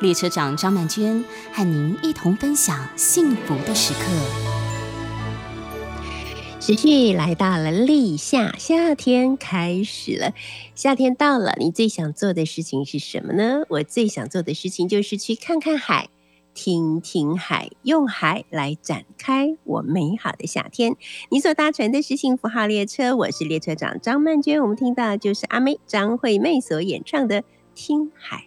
列车长张曼娟和您一同分享幸福的时刻。持续来到了立夏，夏天开始了，夏天到了，你最想做的事情是什么呢？我最想做的事情就是去看看海，听听海，用海来展开我美好的夏天。你所搭乘的是幸福号列车，我是列车长张曼娟。我们听到就是阿妹张惠妹所演唱的《听海》。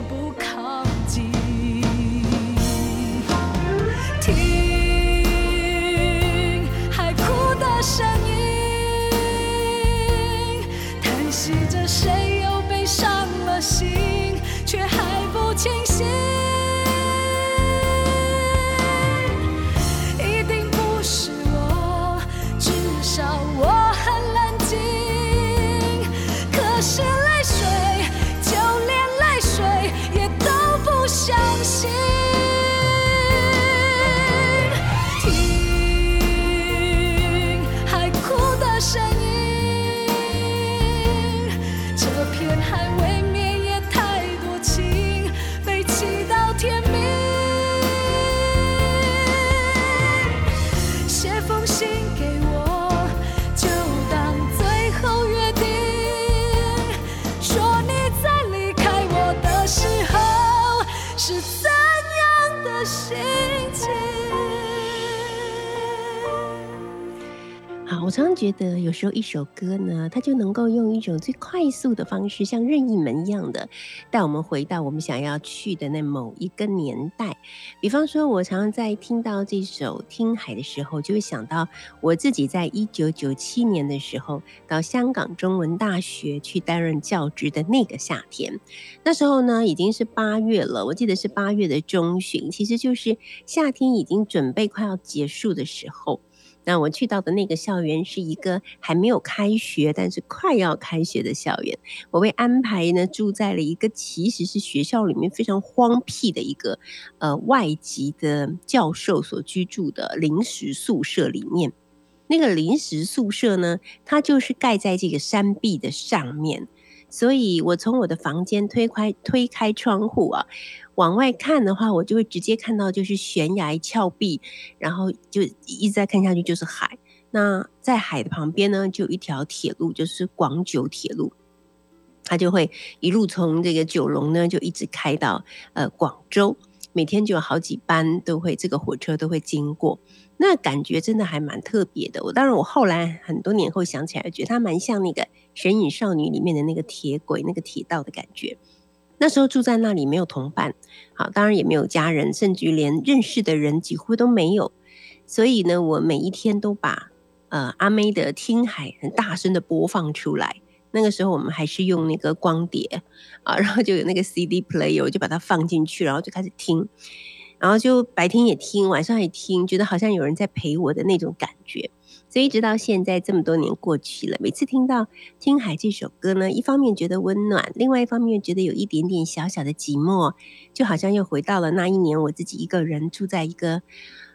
有时候一首歌呢，它就能够用一种最快速的方式，像任意门一样的，带我们回到我们想要去的那某一个年代。比方说，我常常在听到这首《听海》的时候，就会想到我自己在一九九七年的时候，到香港中文大学去担任教职的那个夏天。那时候呢，已经是八月了，我记得是八月的中旬，其实就是夏天已经准备快要结束的时候。那我去到的那个校园是一个还没有开学，但是快要开学的校园。我被安排呢住在了一个其实是学校里面非常荒僻的一个呃外籍的教授所居住的临时宿舍里面。那个临时宿舍呢，它就是盖在这个山壁的上面，所以我从我的房间推开推开窗户啊。往外看的话，我就会直接看到就是悬崖峭壁，然后就一直在看下去就是海。那在海的旁边呢，就有一条铁路，就是广九铁路，它就会一路从这个九龙呢，就一直开到呃广州，每天就有好几班都会这个火车都会经过。那感觉真的还蛮特别的。我当然我后来很多年后想起来，觉得它蛮像那个《神隐少女》里面的那个铁轨、那个铁道的感觉。那时候住在那里没有同伴，好，当然也没有家人，甚至连认识的人几乎都没有。所以呢，我每一天都把呃阿妹的《听海》很大声的播放出来。那个时候我们还是用那个光碟啊，然后就有那个 CD player，我就把它放进去，然后就开始听，然后就白天也听，晚上也听，觉得好像有人在陪我的那种感觉。所以一直到现在这么多年过去了，每次听到《听海》这首歌呢，一方面觉得温暖，另外一方面觉得有一点点小小的寂寞，就好像又回到了那一年我自己一个人住在一个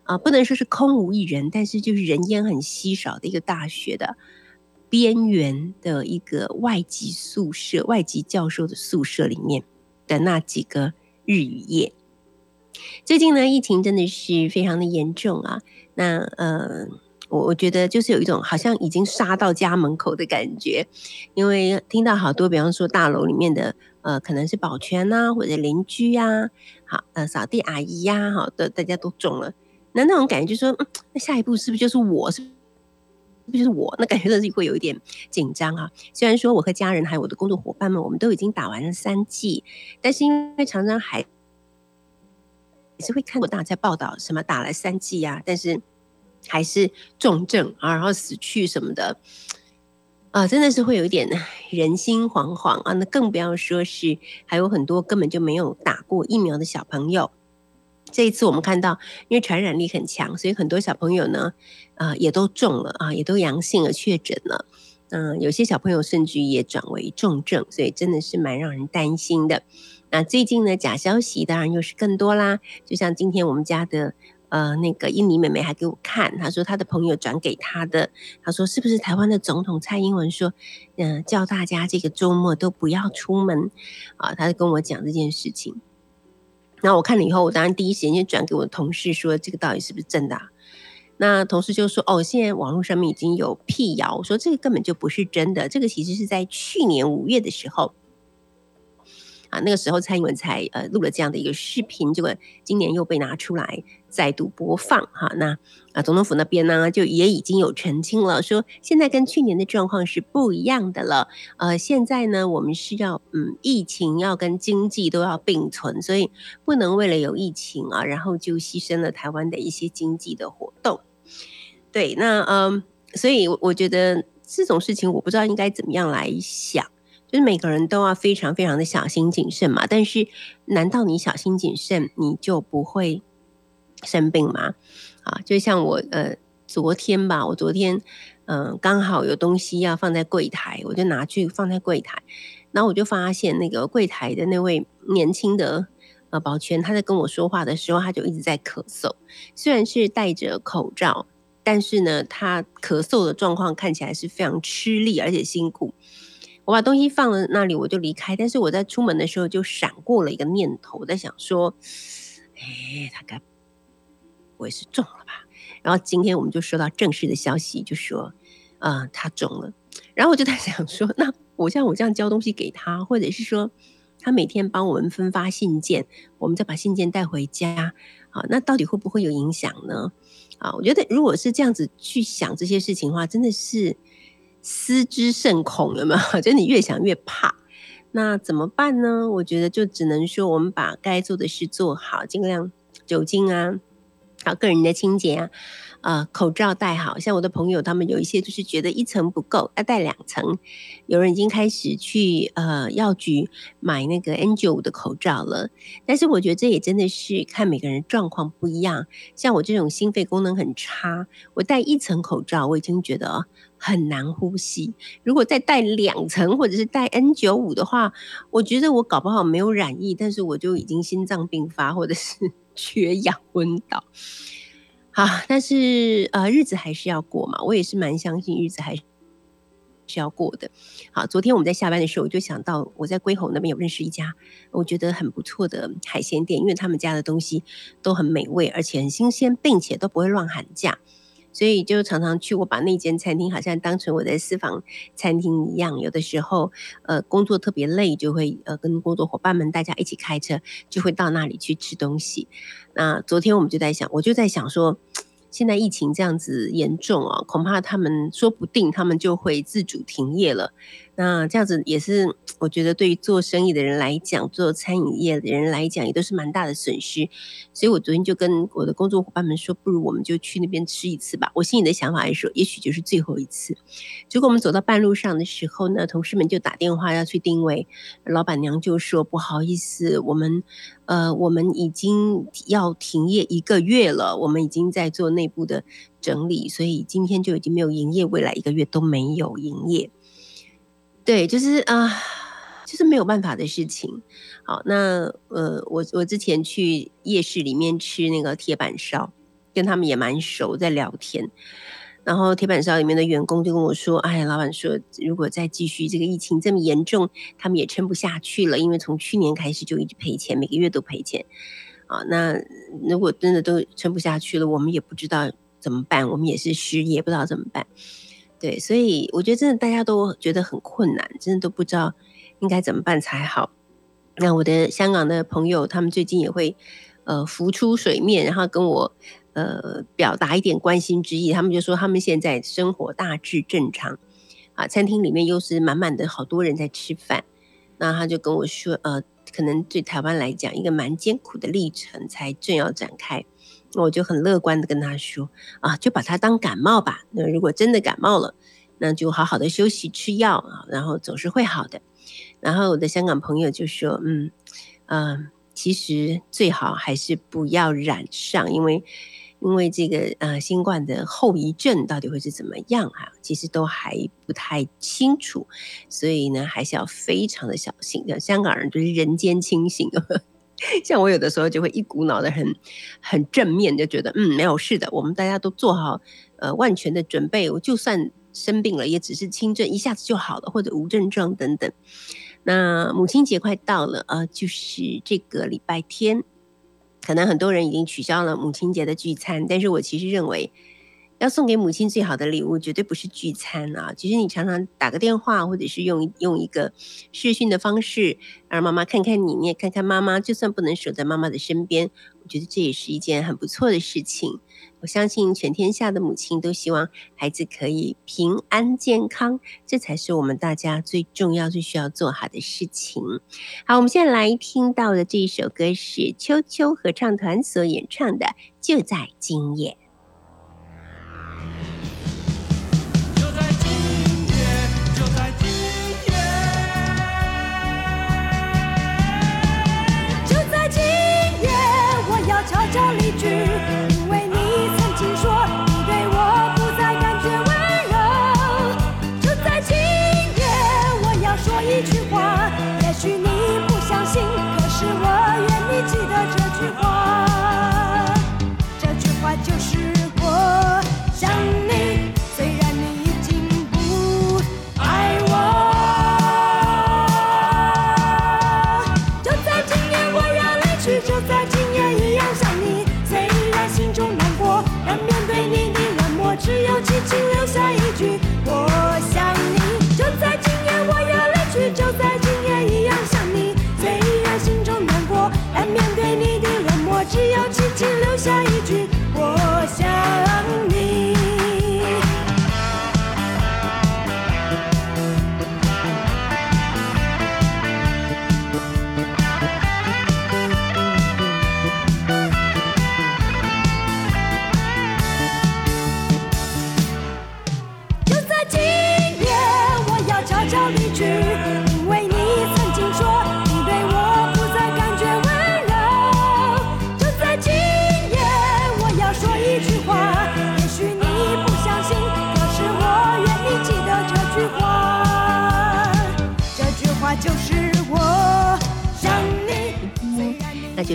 啊，不能说是空无一人，但是就是人烟很稀少的一个大学的。边缘的一个外籍宿舍，外籍教授的宿舍里面的那几个日与夜。最近呢，疫情真的是非常的严重啊。那呃，我我觉得就是有一种好像已经杀到家门口的感觉，因为听到好多，比方说大楼里面的呃，可能是保全呐，或者邻居呀，好呃，扫地阿姨呀，好的，大家都中了。那那种感觉就说，嗯，那下一步是不是就是我是？不是我？那感觉自己会有一点紧张啊。虽然说我和家人还有我的工作伙伴们，我们都已经打完了三剂，但是因为常常还也是会看过大家报道什么打了三剂啊，但是还是重症啊，然后死去什么的啊，真的是会有一点人心惶惶啊。那更不要说是还有很多根本就没有打过疫苗的小朋友。这一次我们看到，因为传染力很强，所以很多小朋友呢，啊，也都中了啊，也都阳性了，确诊了。嗯，有些小朋友甚至也转为重症，所以真的是蛮让人担心的。那最近呢，假消息当然又是更多啦。就像今天我们家的呃那个印尼妹妹还给我看，她说她的朋友转给她的，她说是不是台湾的总统蔡英文说，嗯，叫大家这个周末都不要出门啊？她就跟我讲这件事情。那我看了以后，我当然第一时间就转给我的同事说，这个到底是不是真的？那同事就说，哦，现在网络上面已经有辟谣，说这个根本就不是真的。这个其实是在去年五月的时候。啊，那个时候蔡英文才呃录了这样的一个视频，结果今年又被拿出来再度播放哈。那啊，总统府那边呢就也已经有澄清了，说现在跟去年的状况是不一样的了。呃，现在呢我们是要嗯疫情要跟经济都要并存，所以不能为了有疫情啊，然后就牺牲了台湾的一些经济的活动。对，那嗯，所以我觉得这种事情我不知道应该怎么样来想。就是每个人都要非常非常的小心谨慎嘛，但是难道你小心谨慎你就不会生病吗？啊，就像我呃昨天吧，我昨天嗯刚好有东西要放在柜台，我就拿去放在柜台，然后我就发现那个柜台的那位年轻的呃保全他在跟我说话的时候，他就一直在咳嗽，虽然是戴着口罩，但是呢他咳嗽的状况看起来是非常吃力而且辛苦。我把东西放了那里，我就离开。但是我在出门的时候就闪过了一个念头，我在想说，哎，他该不会是中了吧？然后今天我们就收到正式的消息，就说，啊，他中了。然后我就在想说，那我像我这样交东西给他，或者是说他每天帮我们分发信件，我们再把信件带回家，啊，那到底会不会有影响呢？啊，我觉得如果是这样子去想这些事情的话，真的是。思之甚恐，有没有？就你越想越怕，那怎么办呢？我觉得就只能说，我们把该做的事做好，尽量酒精啊，好个人的清洁啊。啊，口罩戴好，像我的朋友他们有一些就是觉得一层不够，要戴两层。有人已经开始去呃药局买那个 N95 的口罩了，但是我觉得这也真的是看每个人状况不一样。像我这种心肺功能很差，我戴一层口罩我已经觉得很难呼吸。如果再戴两层或者是戴 N95 的话，我觉得我搞不好没有染疫，但是我就已经心脏病发或者是缺氧昏倒。好，但是呃，日子还是要过嘛。我也是蛮相信日子还是要过的。好，昨天我们在下班的时候，我就想到我在龟吼那边有认识一家我觉得很不错的海鲜店，因为他们家的东西都很美味，而且很新鲜，并且都不会乱喊价。所以就常常去，我把那间餐厅好像当成我的私房餐厅一样。有的时候，呃，工作特别累，就会呃跟工作伙伴们大家一起开车，就会到那里去吃东西。那昨天我们就在想，我就在想说。现在疫情这样子严重啊，恐怕他们说不定他们就会自主停业了。那这样子也是，我觉得对于做生意的人来讲，做餐饮业的人来讲，也都是蛮大的损失。所以我昨天就跟我的工作伙伴们说，不如我们就去那边吃一次吧。我心里的想法是说，也许就是最后一次。结果我们走到半路上的时候呢，同事们就打电话要去定位，老板娘就说不好意思，我们呃我们已经要停业一个月了，我们已经在做内部的整理，所以今天就已经没有营业，未来一个月都没有营业。对，就是啊，就是没有办法的事情。好，那呃，我我之前去夜市里面吃那个铁板烧，跟他们也蛮熟，在聊天。然后铁板烧里面的员工就跟我说：“哎，老板说，如果再继续这个疫情这么严重，他们也撑不下去了，因为从去年开始就一直赔钱，每个月都赔钱。啊，那如果真的都撑不下去了，我们也不知道怎么办，我们也是失业，不知道怎么办。”对，所以我觉得真的大家都觉得很困难，真的都不知道应该怎么办才好。那我的香港的朋友，他们最近也会呃浮出水面，然后跟我呃表达一点关心之意。他们就说他们现在生活大致正常啊，餐厅里面又是满满的好多人在吃饭。那他就跟我说，呃，可能对台湾来讲，一个蛮艰苦的历程才正要展开。我就很乐观的跟他说啊，就把它当感冒吧。那如果真的感冒了，那就好好的休息吃药啊，然后总是会好的。然后我的香港朋友就说，嗯嗯，其实最好还是不要染上，因为因为这个呃新冠的后遗症到底会是怎么样啊，其实都还不太清楚，所以呢还是要非常的小心的。香港人就是人间清醒。像我有的时候就会一股脑的很很正面，就觉得嗯没有事的，我们大家都做好呃万全的准备，我就算生病了也只是轻症，一下子就好了，或者无症状等等。那母亲节快到了啊，就是这个礼拜天，可能很多人已经取消了母亲节的聚餐，但是我其实认为。要送给母亲最好的礼物，绝对不是聚餐啊！其实你常常打个电话，或者是用用一个视讯的方式，让妈妈看看你，你也看看妈妈。就算不能守在妈妈的身边，我觉得这也是一件很不错的事情。我相信全天下的母亲都希望孩子可以平安健康，这才是我们大家最重要、最需要做好的事情。好，我们现在来听到的这一首歌是秋秋合唱团所演唱的《就在今夜》。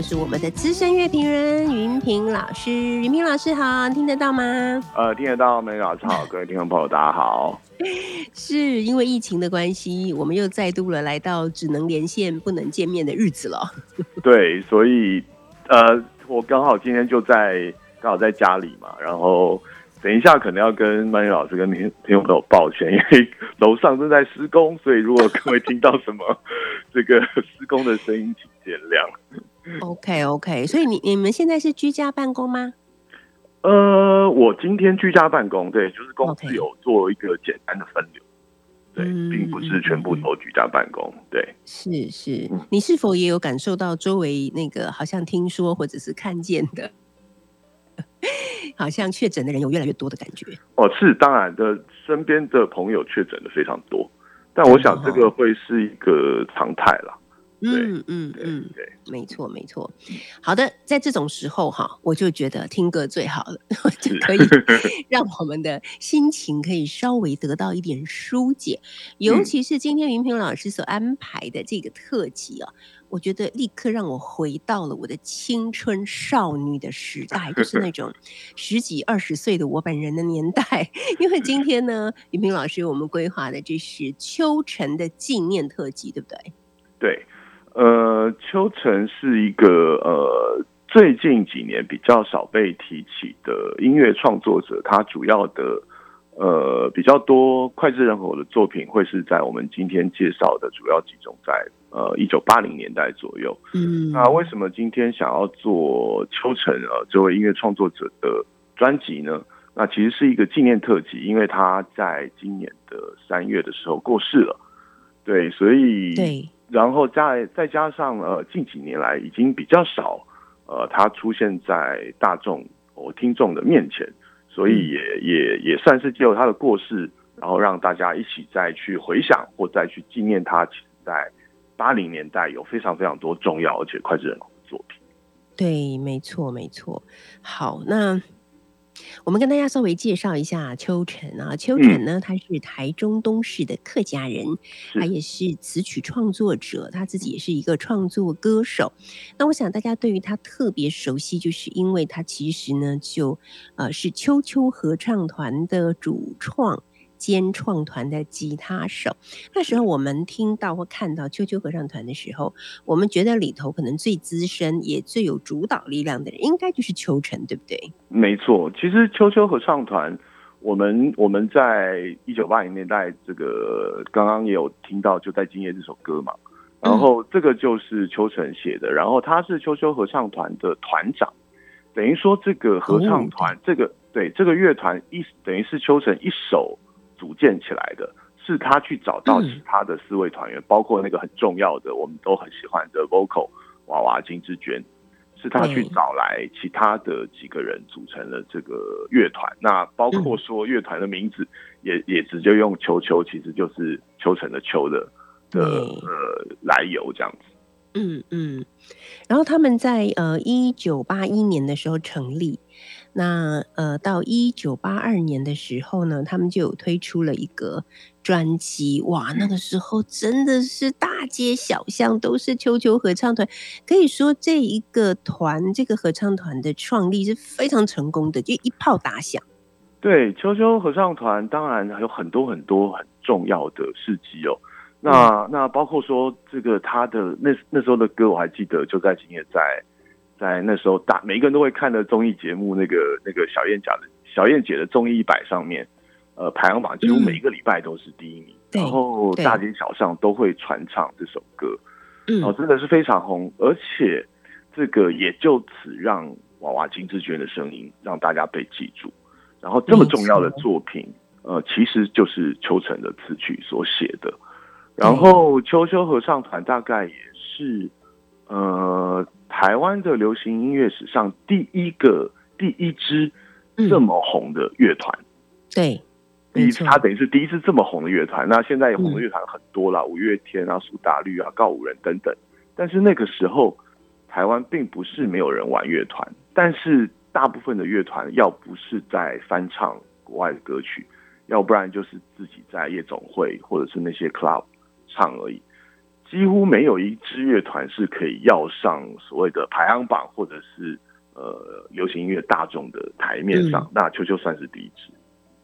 就是我们的资深乐评人云平老师，云平老师好，听得到吗？呃，听得到，美老师好，各位听众朋友大家好。是因为疫情的关系，我们又再度了来到只能连线不能见面的日子了。对，所以呃，我刚好今天就在刚好在家里嘛，然后等一下可能要跟曼玉老师跟听听众朋友抱歉，因为楼上正在施工，所以如果各位听到什么这个施工的声音，请见谅。OK OK，所以你你们现在是居家办公吗？呃，我今天居家办公，对，就是公司有做一个简单的分流，对，嗯并不是全部都居家办公，对。是是嗯，你是否也有感受到周围那个好像听说或者是看见的，好像确诊的人有越来越多的感觉？哦，是当然的，身边的朋友确诊的非常多，但我想这个会是一个常态啦。嗯嗯对嗯，对，没错没错。好的，在这种时候哈，我就觉得听歌最好了，就可以 让我们的心情可以稍微得到一点疏解。尤嗯其是今天云平老师所安排的这个特辑啊，我觉得立刻让我回到了我的青春少女的时代，就是那 种十几二十岁的我本人的年代。因为今天呢，云平老师我们规划的这是秋晨的纪念特辑，对不对？对，呃，秋晨是一个呃最近几年比较少被提起的音乐创作者，他主要的呃比较多脍炙人口的作品会是在我们今天介绍的，主要集中在呃一九八零年代左右。嗯那为什么今天想要做秋晨呃这位音乐创作者的专辑呢？那其实是一个纪念特辑，因为他在今年的三月的时候过世了。对，所以对，然后再再加上呃近几年来已经比较少呃他出现在大众哦听众的面前，所以也也也算是借由他的过世，然后让大家一起再去回想或再去纪念他，其实在八零年代有非常非常多重要而且脍炙人口的作品。对，没错，没错。好，那我们跟大家稍微介绍一下秋晨啊。秋晨呢，他是台中东市的客家人，他也是词曲创作者，他自己也是一个创作歌手。那我想大家对于他特别熟悉，就是因为他其实呢，就呃是秋秋合唱团的主创。兼创团的吉他手，那时候我们听到或看到秋秋合唱团的时候，我们觉得里头可能最资深也最有主导力量的人，应该就是秋晨，对不对？没错，其实秋秋合唱团，我们我们在一九八零年代，这个刚刚也有听到，就在今夜这首歌嘛。然后这个就是秋晨写的，然后他是秋秋合唱团的团长，等于说这个合唱团，这个对这个乐团一等于是秋晨一手组建起来的，是他去找到其他的四位团员，包括那个很重要的我们都很喜欢的 vocal 娃娃金志娟。是他去找来其他的几个人组成了这个乐团，那包括说乐团的名字也也直接用球球，其实就是秋成的秋的的呃来由这样子。嗯嗯，然后他们在呃一九八一年的时候成立，那呃到一九八二年的时候呢，他们就有推出了一个专辑，哇，那个时候真的是大街小巷都是秋秋合唱团，可以说这一个团这个合唱团的创立是非常成功的，就一炮打响。对，秋秋合唱团当然还有很多很多很重要的事迹哦。那那包括说这个他的那那时候的歌，我还记得，就在今夜在在那时候大每一个人都会看的综艺节目，那个那个小燕姐的小燕姐的综艺一百上面，呃，排行榜几乎每一个礼拜都是第一名，嗯、然后大街小巷都会传唱这首歌，嗯，哦，真的是非常红，而且这个也就此让娃娃金志娟的声音让大家被记住，然后这么重要的作品，呃，其实就是秋晨的词曲所写的。然后秋秋合唱团大概也是呃台湾的流行音乐史上第一个第一支这么红的乐团，嗯、对，第一次他等于是第一次这么红的乐团。那现在红的乐团很多啦，嗯、五月天啊、苏打绿啊、告五人等等。但是那个时候台湾并不是没有人玩乐团，但是大部分的乐团要不是在翻唱国外的歌曲，要不然就是自己在夜总会或者是那些 club。唱而已，几乎没有一支乐团是可以要上所谓的排行榜或者是呃流行音乐大众的台面上。嗯、那秋秋算是第一支，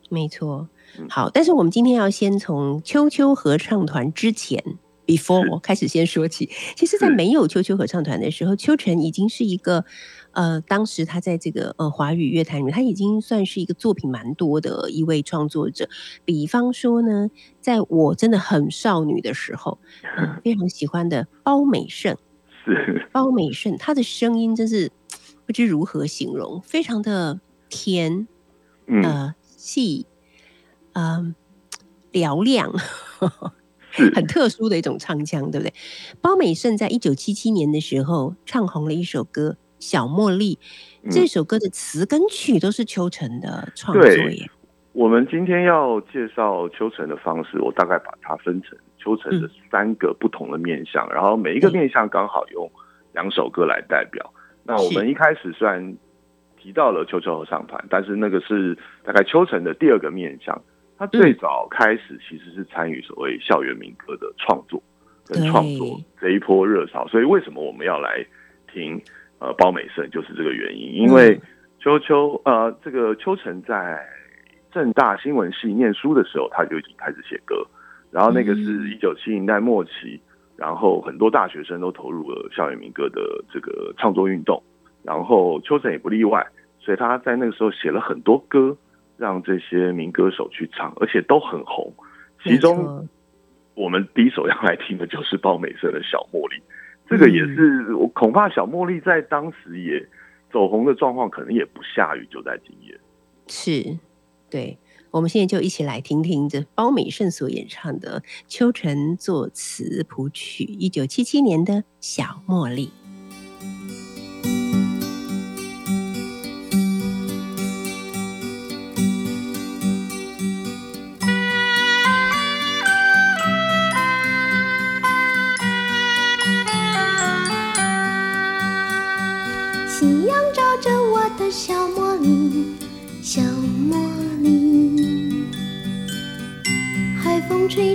没错。好，但是我们今天要先从秋秋合唱团之前 before 我开始先说起。其实，在没有秋秋合唱团的时候，秋晨已经是一个。呃，当时他在这个呃华语乐坛里面，他已经算是一个作品蛮多的一位创作者。比方说呢，在我真的很少女的时候，呃、非常喜欢的包美胜，是包美胜，她的声音真是不知如何形容，非常的甜，嗯，呃，细，嗯、嘹亮，是很特殊的一种唱腔，对不对？包美胜在一九七七年的时候唱红了一首歌《小茉莉》，嗯这首歌的词跟曲都是秋成的创作对耶。我们今天要介绍秋成的方式，我大概把它分成秋成的三个不同的面向，然后每一个嗯面相刚好用两首歌来代表。那我们一开始虽然提到了秋秋合唱团，但是那个是大概秋成的第二个面向。他最早开始其实是参与所谓校园民歌的创作跟创作这一波热潮，所以为什么我们要来听呃包美胜，就是这个原因，因为嗯。秋秋呃这个秋成在正大新闻系念书的时候，他就已经开始写歌，然后那个是嗯。一九七零代末期，然后很多大学生都投入了校园民歌的这个创作运动，然后秋成也不例外，所以他在那个时候写了很多歌，让这些民歌手去唱，而且都很红。其中我们第一首要来听的就是包美胜的《小茉莉》，这个也嗯是我恐怕小茉莉在当时也走红的状况，可能也不下于就在今夜。是，对。我们现在就一起来听听这包美胜所演唱的秋晨作词谱曲，一九七七年的《小茉莉》。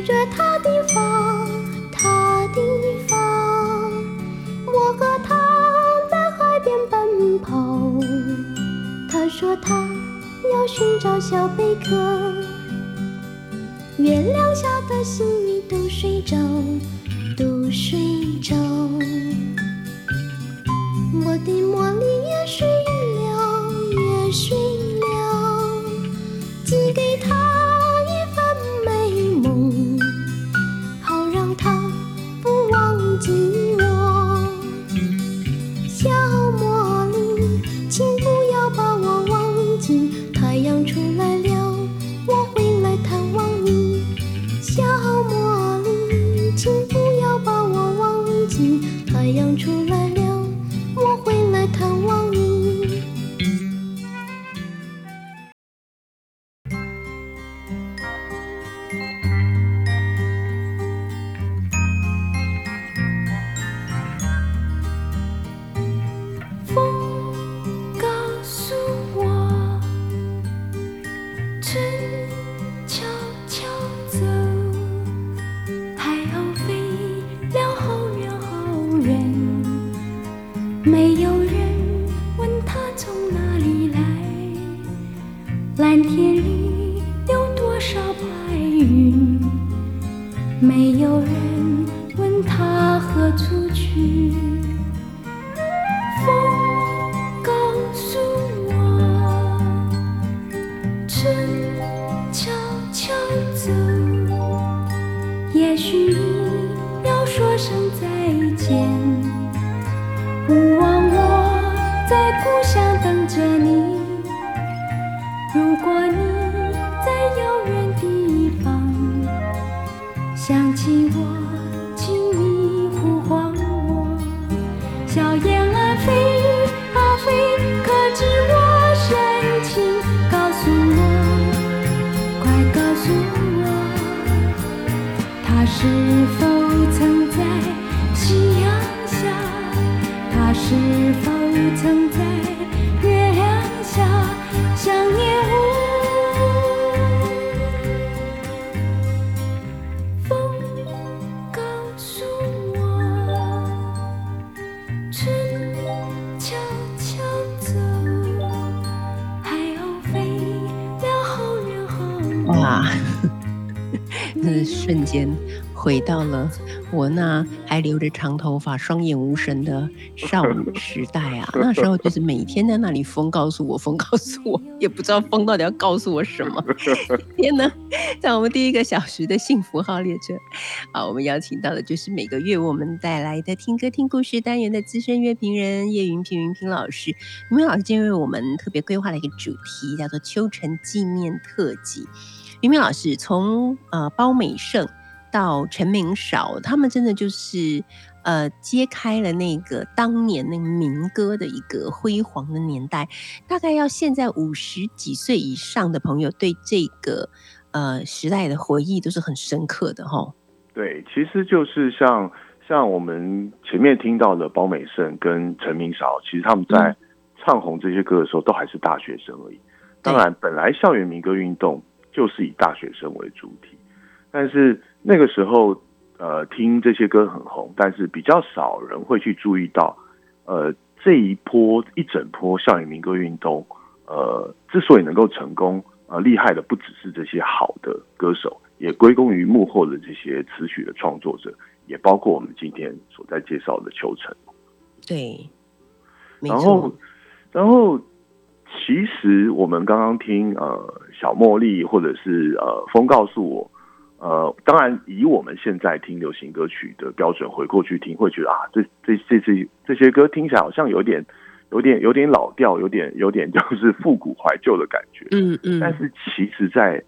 着他的发，他的发。我和他在海边奔跑，他说他要寻找小贝壳。月亮下的心里都睡着，都睡蓝天里有多少白云，没有人问他何处去。还留着长头发、双眼无神的少女 时代啊！那时候就是每天在那里疯告诉我，疯告诉我，也不知道疯到底要告诉我什么。天哪，在我们第一个小时的幸福号列车，啊，我们邀请到的就是每个月我们带来的听歌听故事单元的资深乐评人叶云平云平老师。云平老师今天为我们特别规划了一个主题，叫做秋晨纪念特辑。云平老师从呃包美胜。到陈明少，他们真的就是呃揭开了那个当年那个民歌的一个辉煌的年代。大概要现在五十几岁以上的朋友，对这个呃时代的回忆都是很深刻的哈。对，其实就是像像我们前面听到的包美胜跟陈明少，其实他们在唱红这些歌的时候，都还是大学生而已。当然，本来校园民歌运动就是以大学生为主体，但是。那个时候，呃，听这些歌很红，但是比较少人会去注意到，呃，这一波一整波校园民歌运动，呃，之所以能够成功，呃，厉害的不只是这些好的歌手，也归功于幕后的这些词曲的创作者，也包括我们今天所在介绍的秋成。对，然后，然后，其实我们刚刚听呃小茉莉或者是呃风告诉我。呃，当然，以我们现在听流行歌曲的标准回过去听，会觉得啊，这这这这这些歌听起来好像有点、有点、有点老调，有点、有点 就是复古怀旧的感觉。嗯嗯。但是其实，在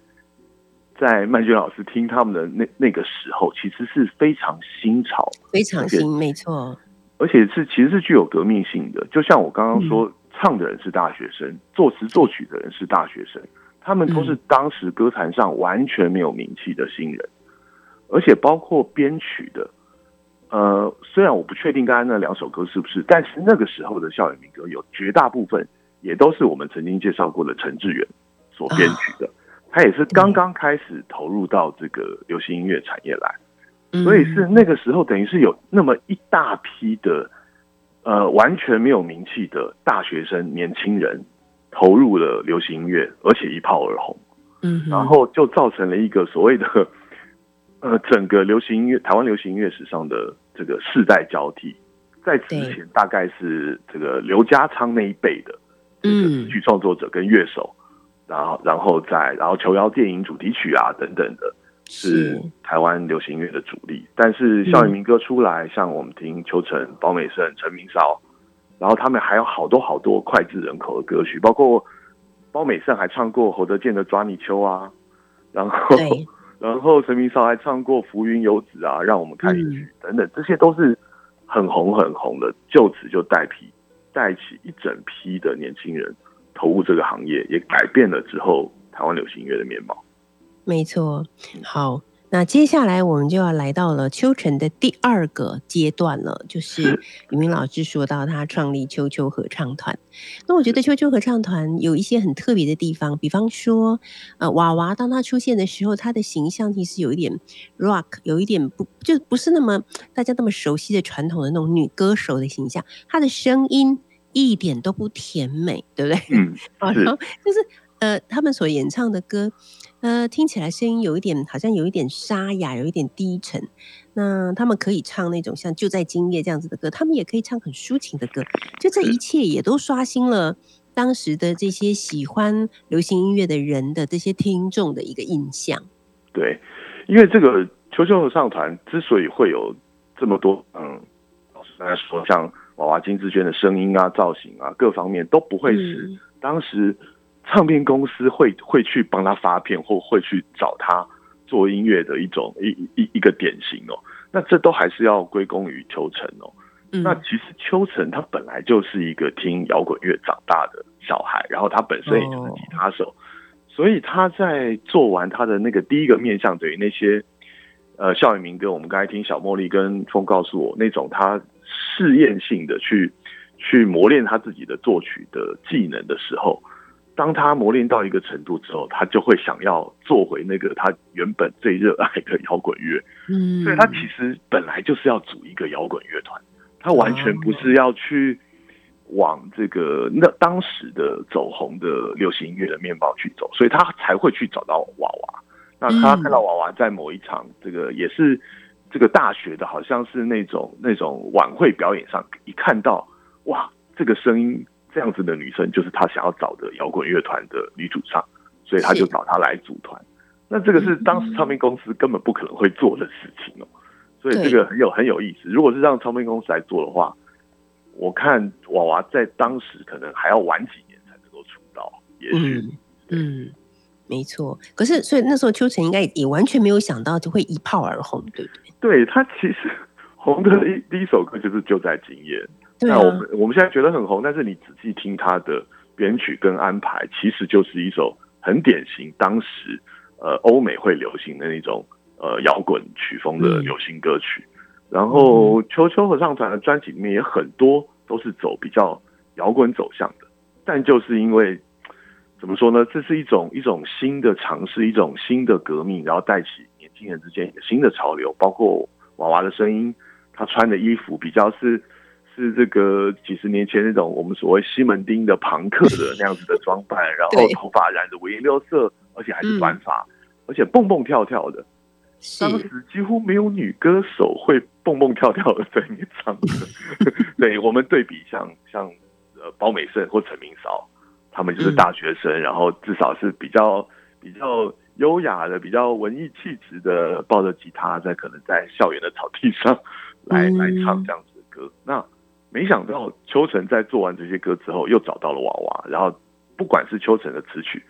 在曼娟老师听他们的那那个时候，其实是非常新潮，非常新，没错。而且是其实是具有革命性的，就像我刚刚说，唱的人是大学生，作词作曲的人是大学生。他们都是当时歌坛上完全没有名气的新人，而且包括编曲的，呃，虽然我不确定刚才那两首歌是不是，但是那个时候的校园民歌有绝大部分也都是我们曾经介绍过的陈志远所编曲的，他也是刚刚开始投入到这个流行音乐产业来，所以是那个时候等于是有那么一大批的，呃，完全没有名气的大学生年轻人。投入了流行音乐，而且一炮而红，嗯，然后就造成了一个所谓的 呃，整个流行音乐台湾流行音乐史上的这个世代交替。在此之前，大概是这个刘家昌那一辈的这个词曲创作者跟乐手，然后，然后在然后琼瑶电影主题曲啊等等的，是台湾流行音乐的主力。但是校园民歌出来，像我们听邱晨、包美胜、陈明韶。然后他们还有好多好多脍炙人口的歌曲，包括包美胜还唱过侯德健的《抓泥鳅》啊，然后 然后陈明韶还唱过《浮云游子》啊，让我们看进去等等，这些都是很红很红的，就此就带批带起一整批的年轻人投入这个行业，也改变了之后台湾流行音乐的面貌。没错，好。那接下来我们就要来到了秋晨的第二个阶段了，就是李明老师说到他创立秋秋合唱团。那我觉得秋秋合唱团有一些很特别的地方，比方说，呃，娃娃当他出现的时候，他的形象其实有一点 rock，有一点不就不是那么大家那么熟悉的传统的那种女歌手的形象，她的声音一点都不甜美，对不对？嗯，然后就是呃，他们所演唱的歌。呃，听起来声音有一点，好像有一点沙哑，有一点低沉。那他们可以唱那种像《就在今夜》这样子的歌，他们也可以唱很抒情的歌。就这一切也都刷新了当时的这些喜欢流行音乐的人的这些听众的一个印象。对，因为这个球球合唱团之所以会有这么多，嗯，老师刚才说，像娃娃金志娟的声音啊、造型啊，各方面都不会是当时。唱片公司会会去帮他发片，或会去找他做音乐的一种一一一个典型哦。那这都还是要归功于秋成哦。那其实秋成他本来就是一个听摇滚乐长大的小孩，然后他本身也就是吉他手，所以他在做完他的那个第一个面向，等于那些呃校园民歌，我们刚才听小茉莉跟风告诉我那种他试验性的去去磨练他自己的作曲的技能的时候。当他磨练到一个程度之后，他就会想要做回那个他原本最热爱的摇滚乐。嗯，所以他其实本来就是要组一个摇滚乐团，他完全不是要去往这个那当时的走红的流行音乐的面貌去走，所以他才会去找到娃娃。那他看到娃娃在某一场这个也是这个大学的，好像是那种那种晚会表演上，一看到哇，这个声音这样子的女生，就是他想要找的摇滚乐团的女主唱，所以他就找她来组团。那这个是当时唱片公司根本不可能会做的事情哦，所以这个很有很有意思。如果是让唱片公司来做的话，我看娃娃在当时可能还要晚几年才能够出道，也许，嗯，没错。可是，所以那时候秋晨应该也完全没有想到就会一炮而红，对不对？对他其实红的一第一首歌就是就在今夜。对那我们我们现在觉得很红，但是你仔细听他的编曲跟安排，其实就是一首很典型当时呃欧美会流行的那种呃摇滚曲风的流行歌曲。然后秋秋合唱团的专辑里面也很多都是走比较摇滚走向的，但就是因为怎么说呢，这是一种一种新的尝试，一种新的革命，然后带起年轻人之间一个新的潮流，包括娃娃的声音，他穿的衣服比较是是这个几十年前那种我们所谓西门町的朋克的那样子的装扮，然后头发染的五颜六色，而且还是短发，而且蹦蹦跳跳的。当时几乎没有女歌手会蹦蹦跳跳的在里面唱歌。对我们对比像像呃包美胜或陈明韶，他们就是大学生，然后至少是比较比较优雅的、比较文艺气质的，抱着吉他在可能在校园的草地上来来唱这样子的歌。那没想到秋成在做完这些歌之后，又找到了娃娃，然后不管是秋成的词曲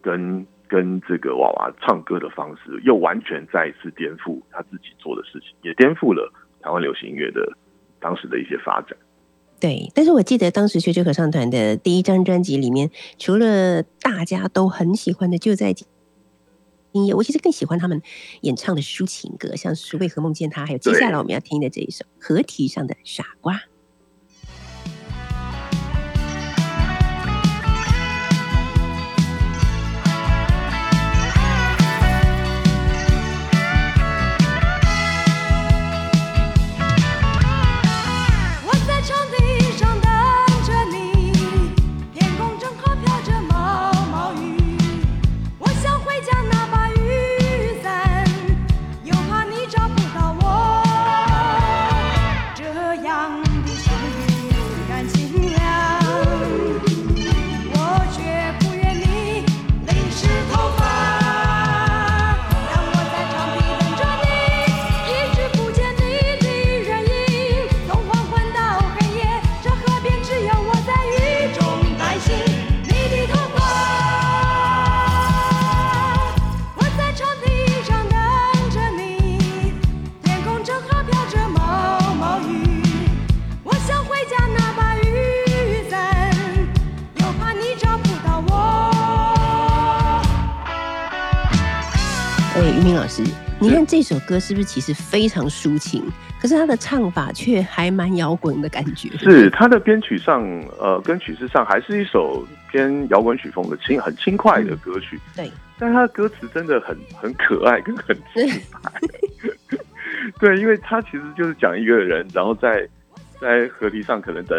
跟跟这个娃娃唱歌的方式，又完全再一次颠覆他自己做的事情，也颠覆了台湾流行音乐的当时的一些发展。对，但是我记得当时学秋合唱团的第一张专辑里面，除了大家都很喜欢的《就在今夜》，我其实更喜欢他们演唱的抒情歌，像是《为何梦见他》，还有接下来我们要听的这一首《合体上的傻瓜》。老师，你看这首歌是不是其实非常抒情？可是他的唱法却还蛮摇滚的感觉。是他的编曲上，呃，跟曲式上还是一首偏摇滚曲风的轻、很轻快的歌曲。对，但他的歌词真的很很可爱，跟很直白。对，因为他其实就是讲一个人，然后在在河堤上可能等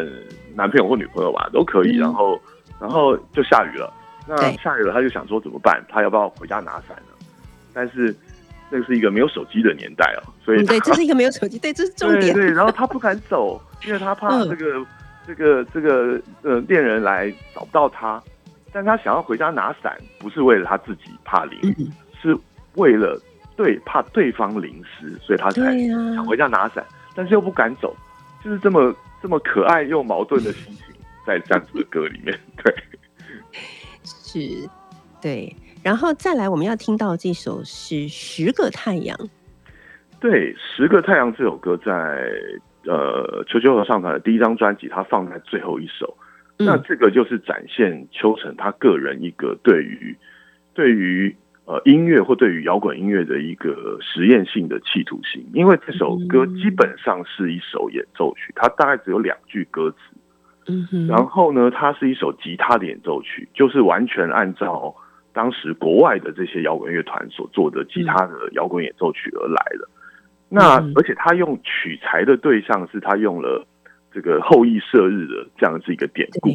男朋友或女朋友吧，都可以。然后，然后就下雨了。那下雨了，他就想说怎么办？他要不要回家拿伞呢？但是那是一个没有手机的年代哦，所以对，这是一个没有手机，对，这是 重点。对，然后他不敢走，因为他怕这个这个这个呃恋人来找不到他。但他想要回家拿伞，不是为了他自己怕淋雨，是为了对怕对方淋湿，所以他才想回家拿伞，但是又不敢走，就是这么这么可爱又矛盾的心情，在这样子的歌里面，对，是，对。然后再来，我们要听到这首是《十个太阳》。对，《十个太阳》这首歌在呃秋秋合唱团的第一张专辑，它放在最后一首。那这个就是展现秋成他个人一个对于对于呃音乐或对于摇滚音乐的一个实验性的企图心。因为这首歌基本上是一首演奏曲，它大概只有两句歌词。嗯哼。然后呢，它是一首吉他的演奏曲，就是完全按照。当时国外的这些摇滚乐团所做的吉他的摇滚演奏曲而来的，那而且他用取材的对象是他用了这个后羿射日的这样子一个典故，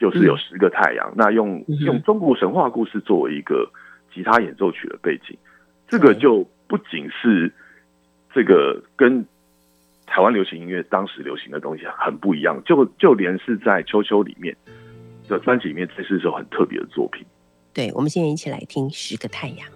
就是有十个太阳。那用用中国神话故事作为一个吉他演奏曲的背景，这个就不仅是这个跟台湾流行音乐当时流行的东西很不一样，就就连是在《秋秋》里面的专辑里面，这是一首很特别的作品。对，我们现在一起来听《十个太阳》。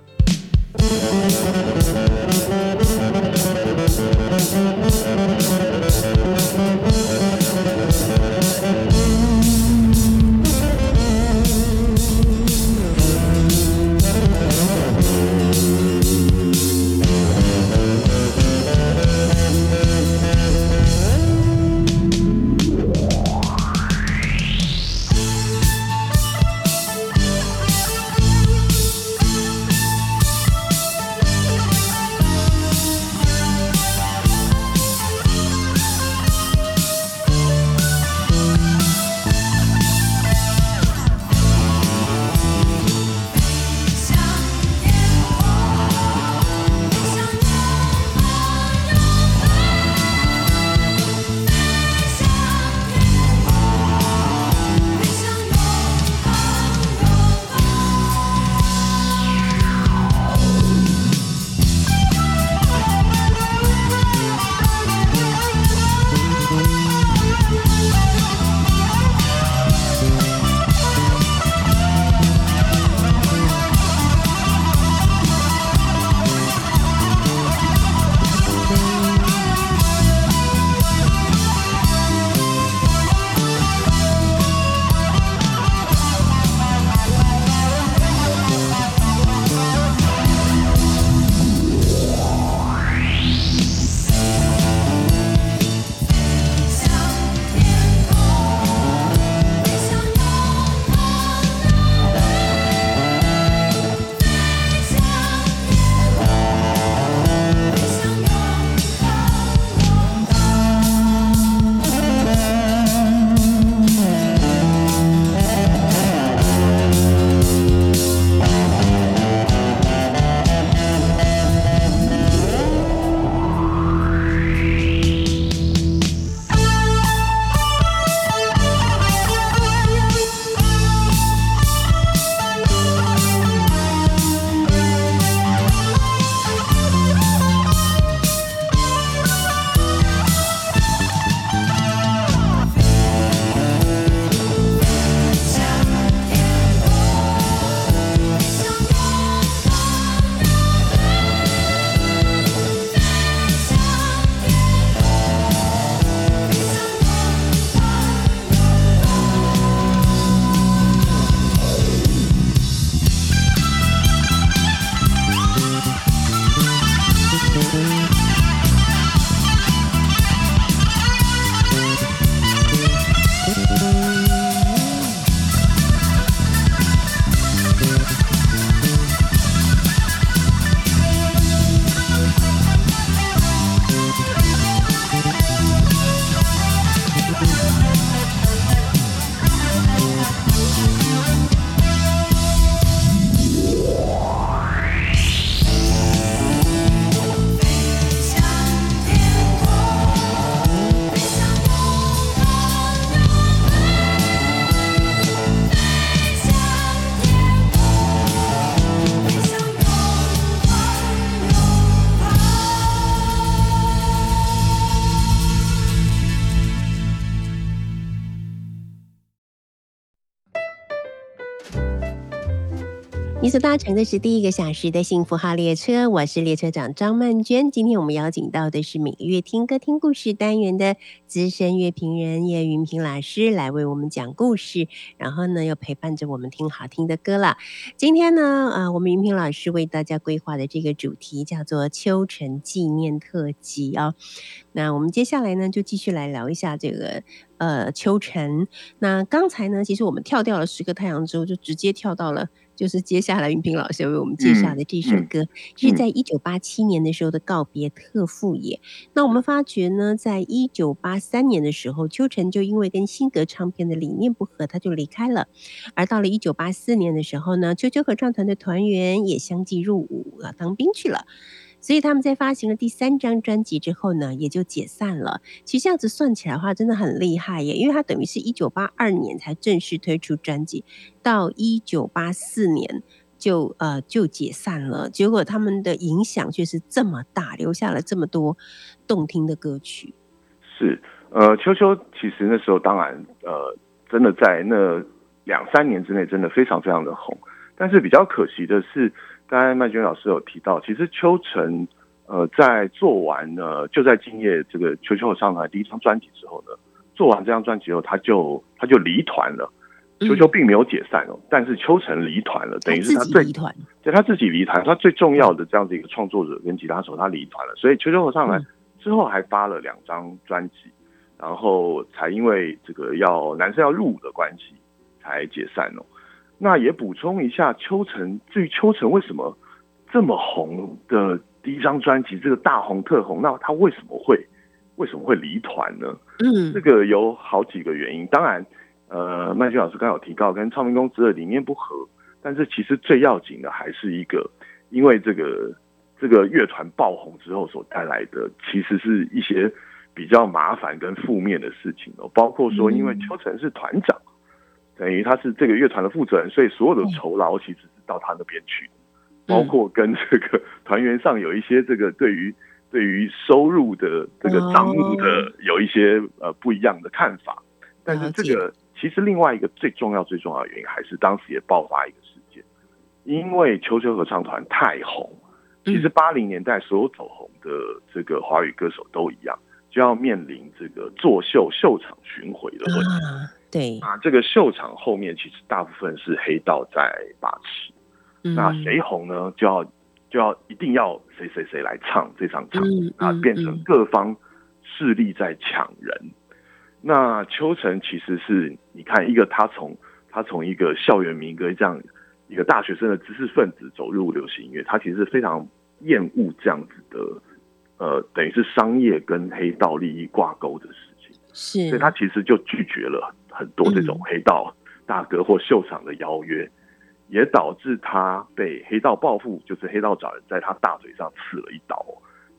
搭乘的是第一个小时的幸福号列车，我是列车长张曼娟。今天我们邀请到的是每个月听歌听故事单元的资深乐评人叶云平老师来为我们讲故事，然后呢又陪伴着我们听好听的歌了。今天呢，呃，我们云平老师为大家规划的这个主题叫做秋晨纪念特辑哦。那我们接下来呢就继续来聊一下这个呃秋晨。那刚才呢，其实我们跳掉了十个太阳之后，就直接跳到了。就是接下来云平老师为我们介绍的这首歌，是在一九八七年的时候的告别特富野。那我们发觉呢，在一九八三年的时候，秋晨就因为跟新格唱片的理念不合，他就离开了。而到了一九八四年的时候呢，秋秋合唱团的团员也相继入伍啊，当兵去了。所以他们在发行了第三张专辑之后呢，也就解散了。其实这样子算起来的话，真的很厉害耶，因为他等于是一九八二年才正式推出专辑，到一九八四年就呃就解散了。结果他们的影响却是这么大，留下了这么多动听的歌曲。是，呃，秋秋其实那时候当然呃，真的在那两三年之内，真的非常非常的红。但是比较可惜的是，刚才麦娟老师有提到，其实秋晨呃在做完呢，就在今夜这个秋秋上台第一张专辑之后呢，做完这张专辑后，他就他就离团了。秋秋并没有解散哦，但是秋晨离团了，等于是他最离团，对他自己离团，他最重要的这样的一个创作者跟吉他手，他离团了。所以秋秋上来之后还发了两张专辑，然后才因为这个要男生要入伍的关系才解散哦。那也补充一下，秋晨至于秋晨为什么这么红的第一张专辑，这个大红特红，那他为什么会为什么会离团呢？嗯，这个有好几个原因，当然。呃，麦君老师刚有提到跟唱片公司的理念不合，但是其实最要紧的还是一个，因为这个这个乐团爆红之后所带来的，其实是一些比较麻烦跟负面的事情哦，包括说，因为秋晨是团长，等于他是这个乐团的负责人，所以所有的酬劳其实是到他那边去，包括跟这个 团员上有一些这个对于对于收入的这个账目的有一些呃不一样的看法，但是这个。其实另外一个最重要、最重要的原因，还是当时也爆发一个事件，因为球球合唱团太红。其实八零年代所有走红的这个华语歌手都一样，就要面临这个作秀秀场巡回的问题。对啊，这个秀场后面其实大部分是黑道在把持。那谁红呢？就要就要一定要谁谁谁来唱这场场，啊，变成各方势力在抢人。那秋晨其实是你看一个他从他从一个校园民歌这样一个大学生的知识分子走入流行音乐，他其实非常厌恶这样子的呃，等于是商业跟黑道利益挂钩的事情，是，所以他其实就拒绝了很多这种黑道大哥或秀场的邀约，也导致他被黑道报复，就是黑道找人在他大腿上刺了一刀，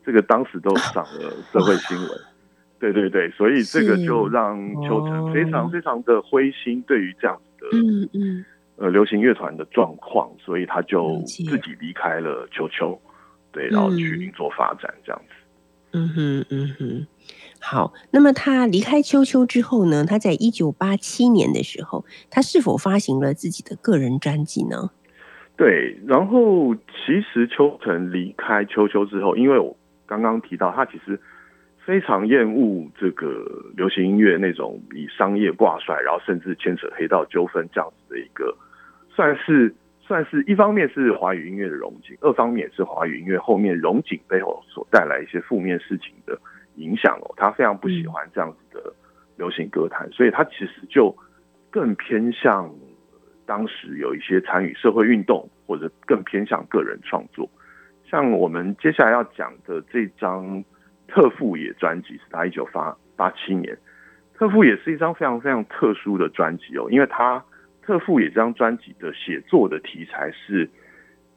这个当时都上了社会新闻。对对对，所以这个就让秋成非常非常的灰心，对于这样子的嗯嗯。呃流行乐团的状况，所以他就自己离开了秋秋，对，然后去另做发展这样子。嗯哼嗯哼，好，那么他离开秋秋之后呢？他在一九八七年的时候，他是否发行了自己的个人专辑呢？对，然后其实秋成离开秋秋之后，因为我刚刚提到他其实。非常厌恶这个流行音乐那种以商业挂帅，然后甚至牵扯黑道纠纷这样子的一个，算是算是一方面是华语音乐的融景，二方面也是华语音乐后面融景背后所带来一些负面事情的影响哦。他非常不喜欢这样子的流行歌坛，所以他其实就更偏向当时有一些参与社会运动，或者更偏向个人创作。像我们接下来要讲的这张。特富野专辑是他一九八八七年，特富野是一张非常非常特殊的专辑哦，因为他特富野这张专辑的写作的题材是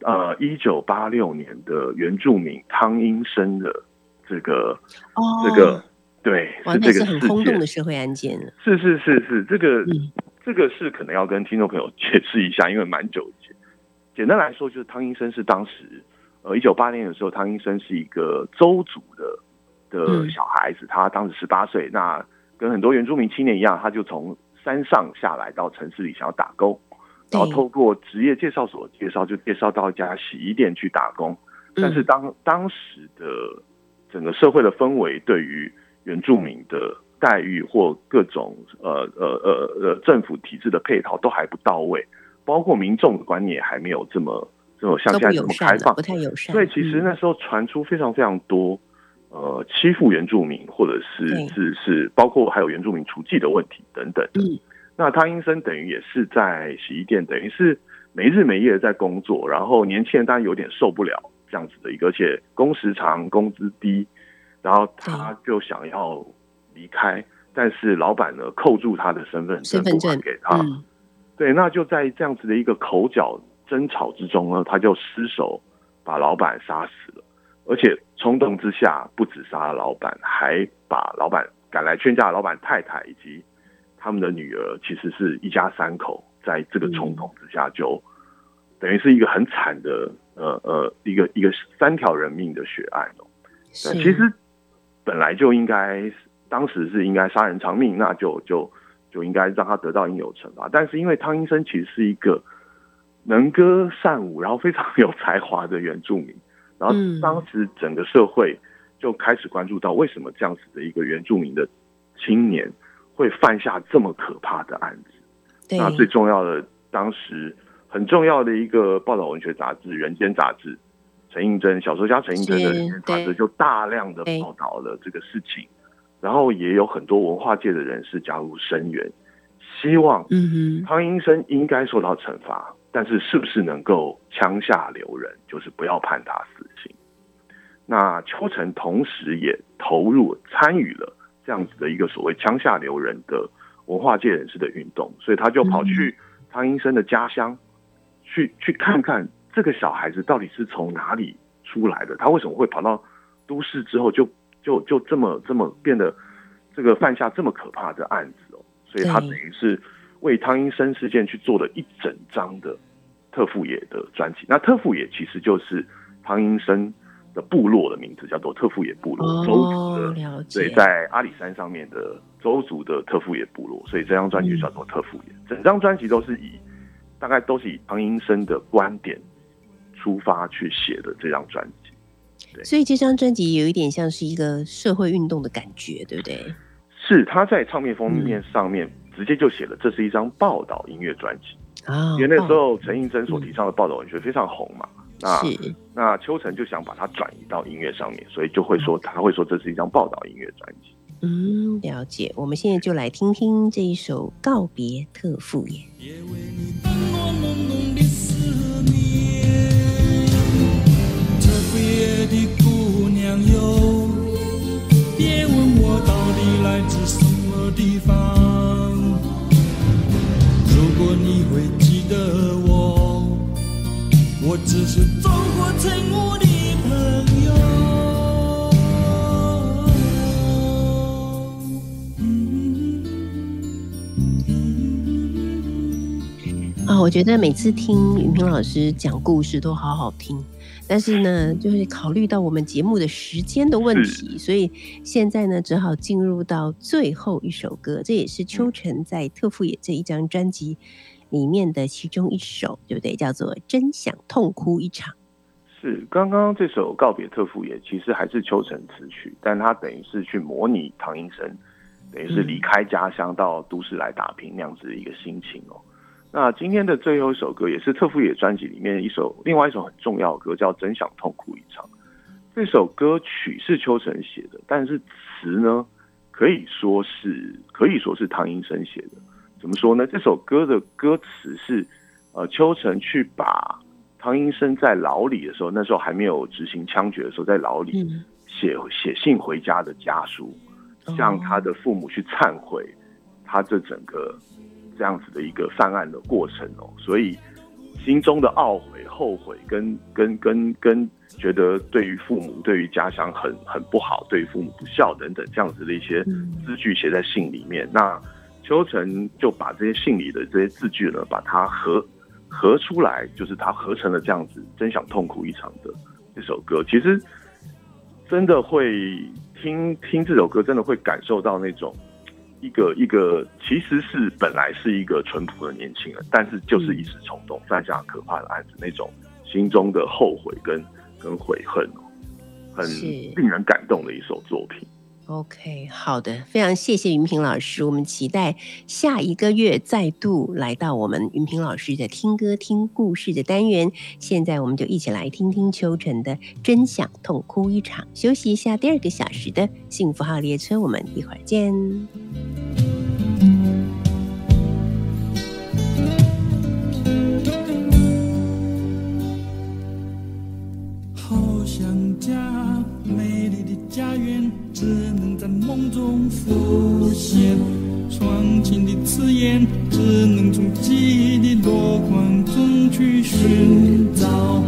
呃一九八六年的原住民汤英生的这个哦这个对是这个很轰动的社会案件，是是是是这个这个是可能要跟听众朋友解释一下，因为蛮久以前。简单来说，就是汤英生是当时呃一九八零年的时候，汤英生是一个州族的。的小孩子，他当时十八岁，那跟很多原住民青年一样，他就从山上下来到城市里想要打工，然后透过职业介绍所介绍，就介绍到一家洗衣店去打工。但是当当时的整个社会的氛围对于原住民的待遇或各种呃呃呃呃政府体制的配套都还不到位，包括民众的观念还没有这么这么像现在这么开放，不太友善。所以其实那时候传出非常非常多。呃，欺负原住民，或者是是是，包括还有原住民除妓的问题等等。嗯，那汤英生等于也是在洗衣店，等于是没日没夜在工作，然后年轻人当然有点受不了这样子的一个，而且工时长、工资低，然后他就想要离开，但是老板呢扣住他的身份身份证给他。对，那就在这样子的一个口角争吵之中呢，他就失手把老板杀死了。而且冲动之下，不止杀了老板，还把老板赶来劝架的老板太太以及他们的女儿，其实是一家三口，在这个冲动之下就等于是一个很惨的呃呃一个一个三条人命的血案哦。是其实本来就应该，当时是应该杀人偿命，那就就就应该让他得到应有惩罚。但是因为汤医生其实是一个能歌善舞，然后非常有才华的原住民，然后嗯当时整个社会就开始关注到为什么这样子的一个原住民的青年会犯下这么可怕的案子。对那最重要的，当时很重要的一个报道文学杂志《人间》杂志，陈映真小说家陈映真的《人间》杂志就大量的报道了这个事情，然后也有很多文化界的人士加入声援，希望汤英生应该受到惩罚，但是是不是能够枪下留人，就是不要判他死刑？那邱成同时也投入参与了这样子的一个所谓枪下留人的文化界人士的运动，所以他就跑去汤英生的家乡，去去看看这个小孩子到底是从哪里出来的，他为什么会跑到都市之后就就就这么这么变得这个犯下这么可怕的案子哦，所以他等于是为汤英生事件去做了一整张的特富野的专辑。那特富野其实就是汤英生的部落的名字，叫做特富野部落，周族哦，的对，在阿里山上面的周族的特富野部落，所以这张专辑叫做特富野。整张专辑都是以大概都是以唐英生的观点出发去写的这张专辑。对所以这张专辑有一点像是一个社会运动的感觉，对不对？是他在唱片封面上面直接就写了，这是一张报道音乐专辑。啊，因为那时候陈映真所提倡的报道文学非常红嘛，那是那秋成就想把它转移到音乐上面，所以就会说他会说这是一张报道音乐专辑。嗯，了解。我们现在就来听听这一首《告别特富野》。浓浓的思念，特别的姑娘哟，别问我到底来自什么地方。如果你会记得我，我只是走过尘雾的朋友。啊、我觉得每次听云平老师讲故事都好好听，但是呢，就是考虑到我们节目的时间的问题，所以现在呢，只好进入到最后一首歌，这也是秋晨在特富野这一张专辑里面的其中一首，对不对？叫做《真想痛哭一场》。是刚刚这首《告别特富野》其实还是秋晨词曲，但他等于是去模拟唐英生，等于是离开家乡到都市来打拼那样子的一个心情哦。那今天的最后一首歌也是特富野专辑里面一首另外一首很重要的歌，叫《真想痛哭一场》。这首歌曲是邱晨写的，但是词呢，可以说是可以说是唐英生写的。怎么说呢？这首歌的歌词是呃邱晨去把唐英生在牢里的时候，那时候还没有执行枪决的时候，在牢里嗯，写写信回家的家书，哦向他的父母去忏悔他这整个这样子的一个犯案的过程哦，所以心中的懊悔、后悔跟跟跟跟觉得对于父母、对于家乡很很不好，对于父母不孝等等这样子的一些嗯字句写在信里面。那邱成就把这些信里的这些字句呢，把它合合出来，就是他合成了这样子，真想痛苦一场的这首歌。其实真的会听听这首歌，真的会感受到那种一个一个其实是本来是一个淳朴的年轻人，但是就是一时冲动犯下可怕的案子，那种心中的后悔跟跟悔恨哦，很令人感动的一首作品。OK，好的，非常谢谢云平老师，我们期待下一个月再度来到我们云平老师的听歌听故事的单元。现在我们就一起来听听秋晨的《真想痛哭一场》，休息一下第二个小时的幸福号列车，我们一会儿见。好想家，美丽的家园只能在梦中浮现，双亲的刺眼只能从记忆的箩筐中去寻找。